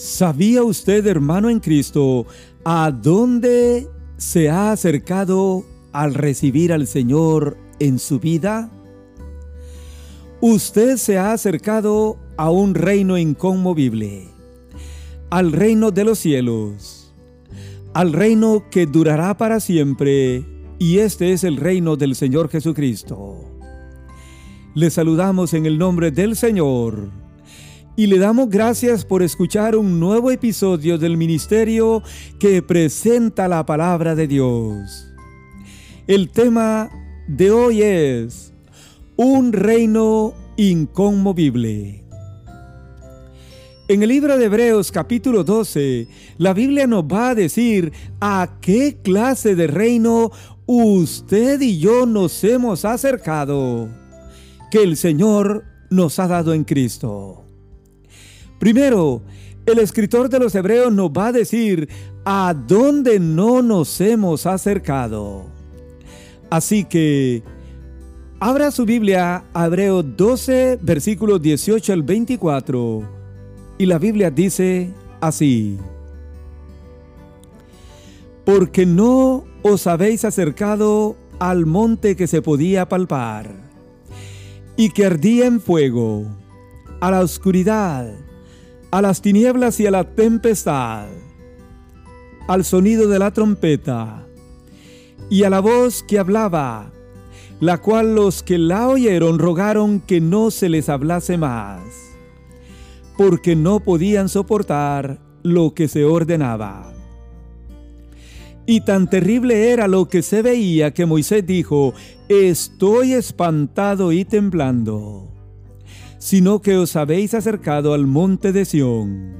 ¿Sabía usted, hermano en Cristo, a dónde se ha acercado al recibir al Señor en su vida? Usted se ha acercado a un reino inconmovible, al reino de los cielos, al reino que durará para siempre, y este es el reino del Señor Jesucristo. Le saludamos en el nombre del Señor y le damos gracias por escuchar un nuevo episodio del ministerio que presenta la palabra de Dios. El tema de hoy es un reino inconmovible. En el libro de Hebreos capítulo 12, la Biblia nos va a decir a qué clase de reino usted y yo nos hemos acercado, que el Señor nos ha dado en Cristo. Primero, el escritor de los Hebreos nos va a decir a dónde no nos hemos acercado. Así que, abra su Biblia a Hebreos 12, versículos 18 al 24, y la Biblia dice así. Porque no os habéis acercado al monte que se podía palpar, y que ardía en fuego, a la oscuridad, a las tinieblas y a la tempestad, al sonido de la trompeta y a la voz que hablaba, la cual los que la oyeron rogaron que no se les hablase más, porque no podían soportar lo que se ordenaba. Y tan terrible era lo que se veía que Moisés dijo, estoy espantado y temblando sino que os habéis acercado al monte de Sión,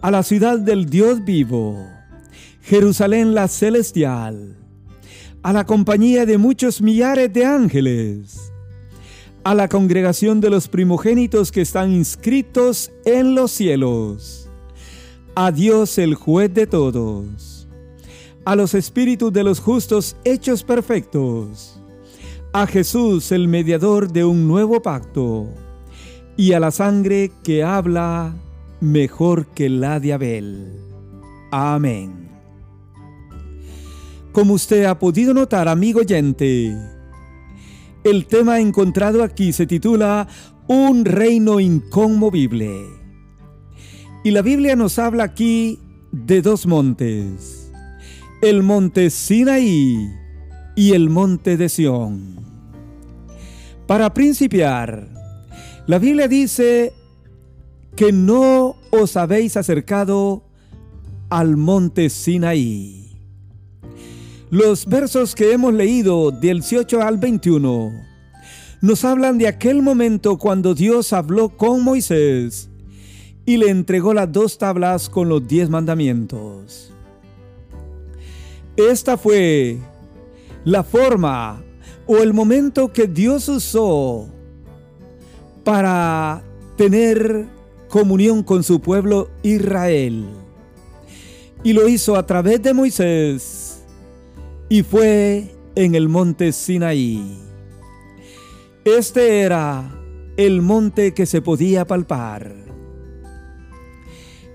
a la ciudad del Dios vivo, Jerusalén la celestial, a la compañía de muchos millares de ángeles, a la congregación de los primogénitos que están inscritos en los cielos, a Dios el juez de todos, a los espíritus de los justos hechos perfectos, a Jesús el mediador de un nuevo pacto, y a la sangre que habla mejor que la de Abel. Amén. Como usted ha podido notar, amigo oyente, el tema encontrado aquí se titula Un reino inconmovible. Y la Biblia nos habla aquí de dos montes, el monte Sinaí y el monte de Sión. Para principiar, la Biblia dice que no os habéis acercado al monte Sinaí. Los versos que hemos leído del 18 al 21 nos hablan de aquel momento cuando Dios habló con Moisés y le entregó las dos tablas con los diez mandamientos. Esta fue la forma o el momento que Dios usó para tener comunión con su pueblo Israel. Y lo hizo a través de Moisés y fue en el monte Sinaí. Este era el monte que se podía palpar.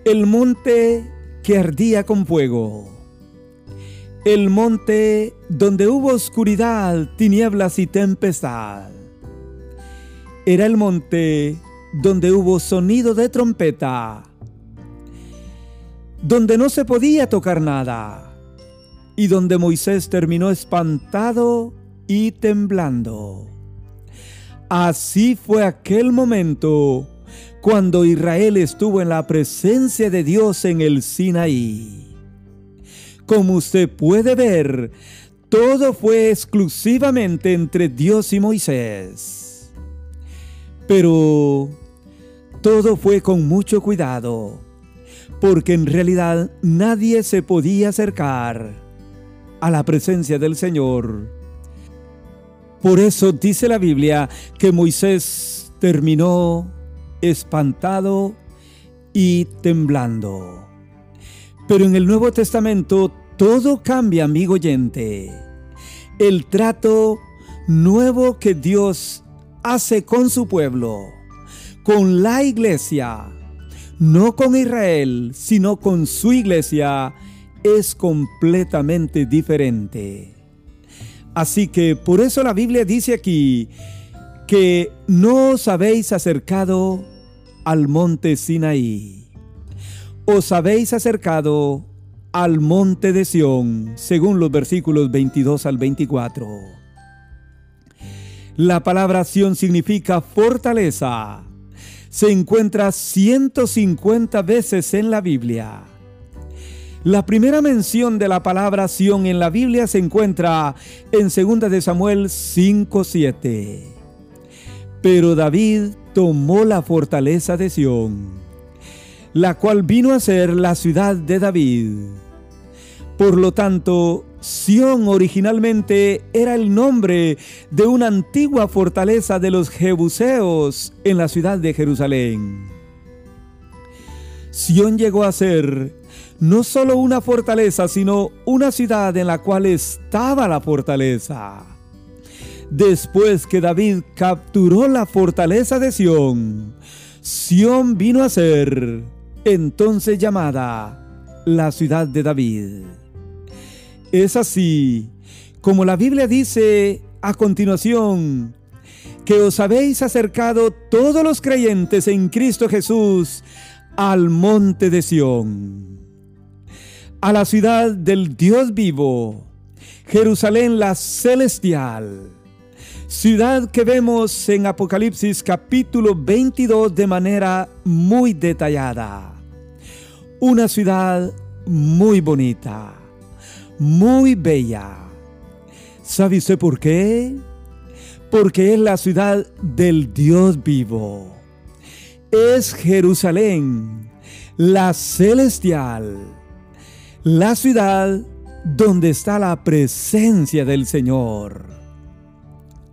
El monte que ardía con fuego. El monte donde hubo oscuridad, tinieblas y tempestad era el monte donde hubo sonido de trompeta, donde no se podía tocar nada, y donde Moisés terminó espantado y temblando. Así fue aquel momento cuando Israel estuvo en la presencia de Dios en el Sinaí. Como usted puede ver, todo fue exclusivamente entre Dios y Moisés. Pero todo fue con mucho cuidado, porque en realidad nadie se podía acercar a la presencia del Señor. Por eso dice la Biblia que Moisés terminó espantado y temblando. Pero en el Nuevo Testamento todo cambia, amigo oyente. El trato nuevo que Dios hace con su pueblo, con la iglesia, no con Israel, sino con su iglesia, es completamente diferente. Así que por eso la Biblia dice aquí que no os habéis acercado al monte Sinaí. Os habéis acercado al monte de Sión, según los versículos 22 al 24. La palabra Sión significa fortaleza. Se encuentra 150 veces en la Biblia. La primera mención de la palabra Sión en la Biblia se encuentra en 2 de Samuel 5:7. Pero David tomó la fortaleza de Sión, la cual vino a ser la ciudad de David. Por lo tanto, Sión originalmente era el nombre de una antigua fortaleza de los Jebuseos en la ciudad de Jerusalén. Sión llegó a ser no solo una fortaleza, sino una ciudad en la cual estaba la fortaleza. Después que David capturó la fortaleza de Sión, Sión vino a ser entonces llamada la ciudad de David. Es así como la Biblia dice a continuación, que os habéis acercado todos los creyentes en Cristo Jesús al monte de Sión, a la ciudad del Dios vivo, Jerusalén la celestial, ciudad que vemos en Apocalipsis capítulo 22 de manera muy detallada. Una ciudad muy bonita muy bella. ¿Sabe usted por qué? Porque es la ciudad del Dios vivo. Es Jerusalén, la celestial, la ciudad donde está la presencia del Señor.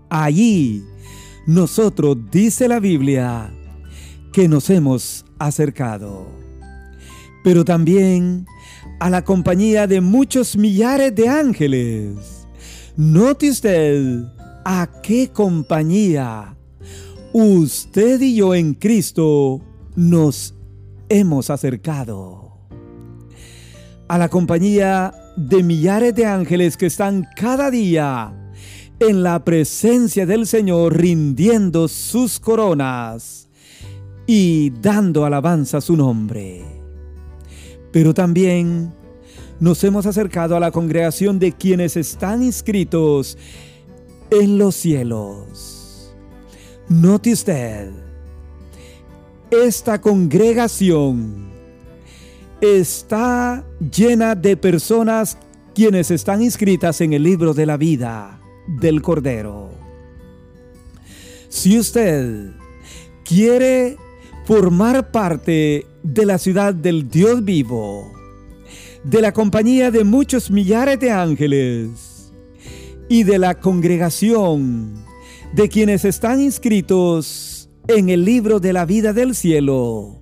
Allí nosotros, dice la Biblia, que nos hemos acercado. Pero también a la compañía de muchos millares de ángeles. Note usted a qué compañía usted y yo en Cristo nos hemos acercado. A la compañía de millares de ángeles que están cada día en la presencia del Señor rindiendo sus coronas y dando alabanza a su nombre pero también nos hemos acercado a la congregación de quienes están inscritos en los cielos. Note usted, esta congregación está llena de personas quienes están inscritas en el libro de la vida del Cordero. Si usted quiere formar parte de la ciudad del Dios vivo, de la compañía de muchos millares de ángeles y de la congregación de quienes están inscritos en el libro de la vida del cielo,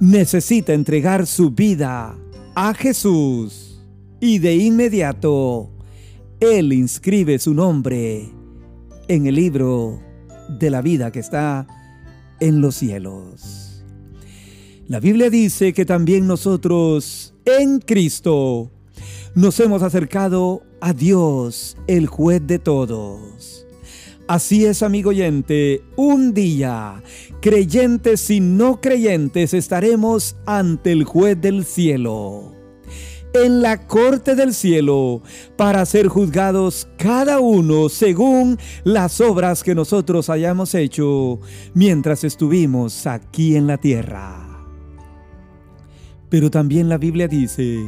necesita entregar su vida a Jesús y de inmediato Él inscribe su nombre en el libro de la vida que está en los cielos. La Biblia dice que también nosotros en Cristo nos hemos acercado a Dios, el juez de todos. Así es, amigo oyente, un día, creyentes y no creyentes, estaremos ante el juez del cielo en la corte del cielo para ser juzgados cada uno según las obras que nosotros hayamos hecho mientras estuvimos aquí en la tierra. Pero también la Biblia dice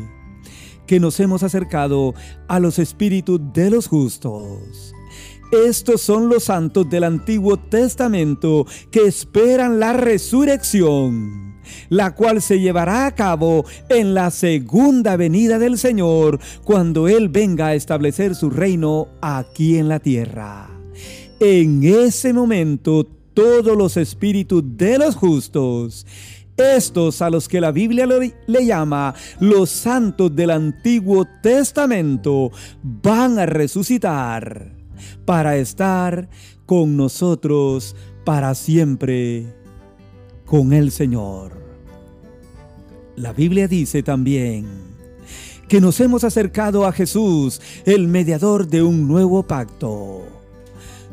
que nos hemos acercado a los espíritus de los justos. Estos son los santos del Antiguo Testamento que esperan la resurrección la cual se llevará a cabo en la segunda venida del Señor, cuando Él venga a establecer su reino aquí en la tierra. En ese momento, todos los espíritus de los justos, estos a los que la Biblia le, llama los santos del Antiguo Testamento, van a resucitar para estar con nosotros para siempre con el Señor. La Biblia dice también que nos hemos acercado a Jesús, el mediador de un nuevo pacto.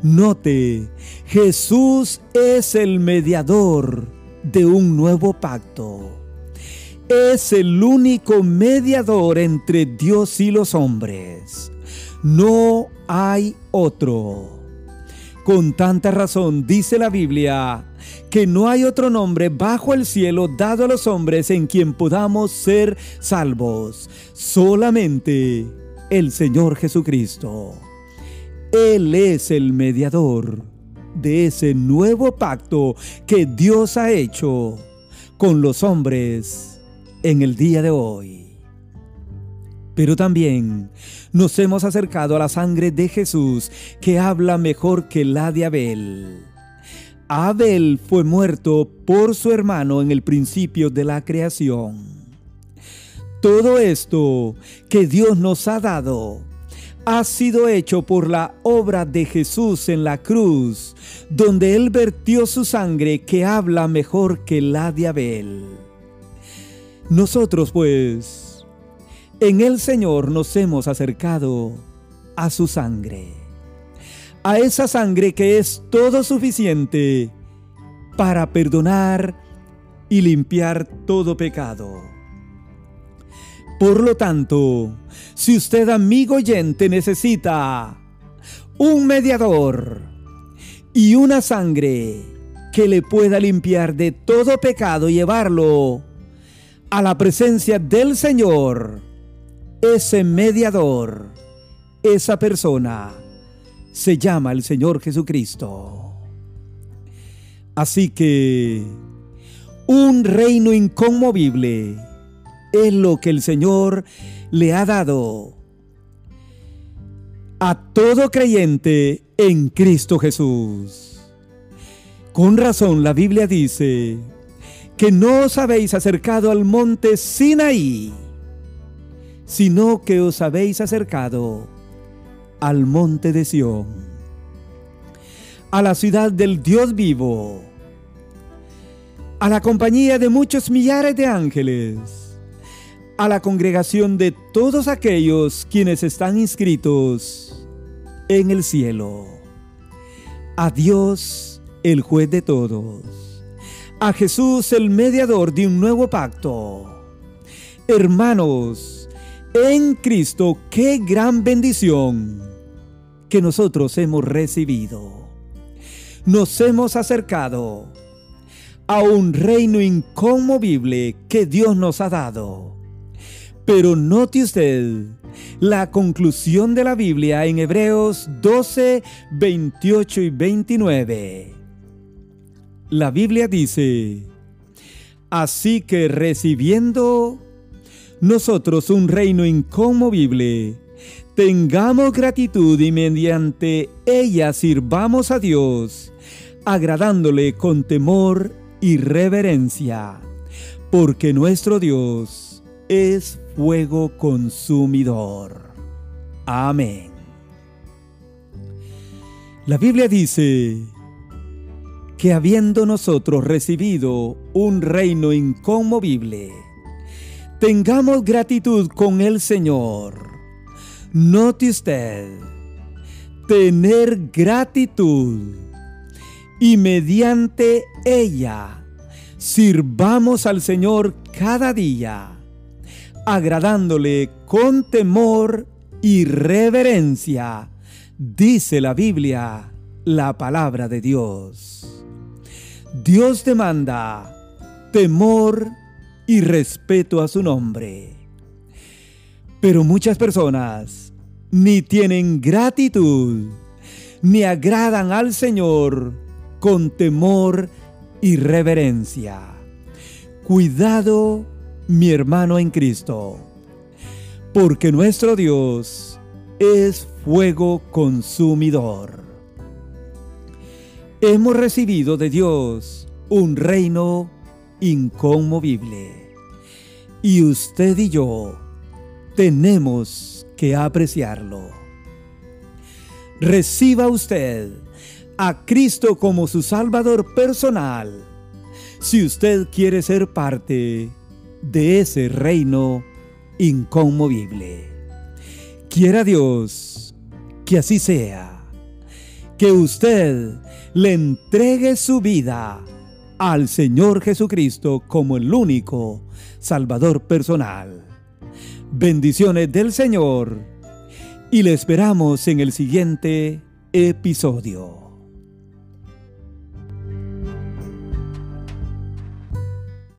Note, Jesús es el mediador de un nuevo pacto. Es el único mediador entre Dios y los hombres. No hay otro. Con tanta razón dice la Biblia que no hay otro nombre bajo el cielo dado a los hombres en quien podamos ser salvos. Solamente el Señor Jesucristo. Él es el mediador de ese nuevo pacto que Dios ha hecho con los hombres en el día de hoy. Pero también nos hemos acercado a la sangre de Jesús que habla mejor que la de Abel. Abel fue muerto por su hermano en el principio de la creación. Todo esto que Dios nos ha dado ha sido hecho por la obra de Jesús en la cruz, donde Él vertió su sangre que habla mejor que la de Abel. Nosotros pues, en el Señor nos hemos acercado a su sangre a esa sangre que es todo suficiente para perdonar y limpiar todo pecado. Por lo tanto, si usted, amigo oyente, necesita un mediador y una sangre que le pueda limpiar de todo pecado y llevarlo a la presencia del Señor, ese mediador, esa persona, se llama el Señor Jesucristo. Así que un reino inconmovible es lo que el Señor le ha dado a todo creyente en Cristo Jesús. Con razón la Biblia dice que no os habéis acercado al monte Sinaí, sino que os habéis acercado al monte de Sión, a la ciudad del Dios vivo, a la compañía de muchos millares de ángeles, a la congregación de todos aquellos quienes están inscritos en el cielo, a Dios el juez de todos, a Jesús el mediador de un nuevo pacto. Hermanos, en Cristo, qué gran bendición que nosotros hemos recibido. Nos hemos acercado a un reino inconmovible que Dios nos ha dado. Pero note usted la conclusión de la Biblia en Hebreos 12, 28 y 29. La Biblia dice, así que recibiendo nosotros un reino inconmovible, Tengamos gratitud y mediante ella sirvamos a Dios, agradándole con temor y reverencia, porque nuestro Dios es fuego consumidor. Amén. La Biblia dice que habiendo nosotros recibido un reino inconmovible, tengamos gratitud con el Señor Note usted, tener gratitud y mediante ella sirvamos al Señor cada día, agradándole con temor y reverencia, dice la Biblia, la palabra de Dios. Dios demanda temor y respeto a su nombre. Pero muchas personas ni tienen gratitud, ni agradan al Señor con temor y reverencia. Cuidado, mi hermano en Cristo, porque nuestro Dios es fuego consumidor. Hemos recibido de Dios un reino inconmovible y usted y yo tenemos que apreciarlo. Reciba usted a Cristo como su Salvador personal si usted quiere ser parte de ese reino inconmovible. Quiera Dios que así sea, que usted le entregue su vida al Señor Jesucristo como el único Salvador personal. Bendiciones del Señor y le esperamos en el siguiente episodio.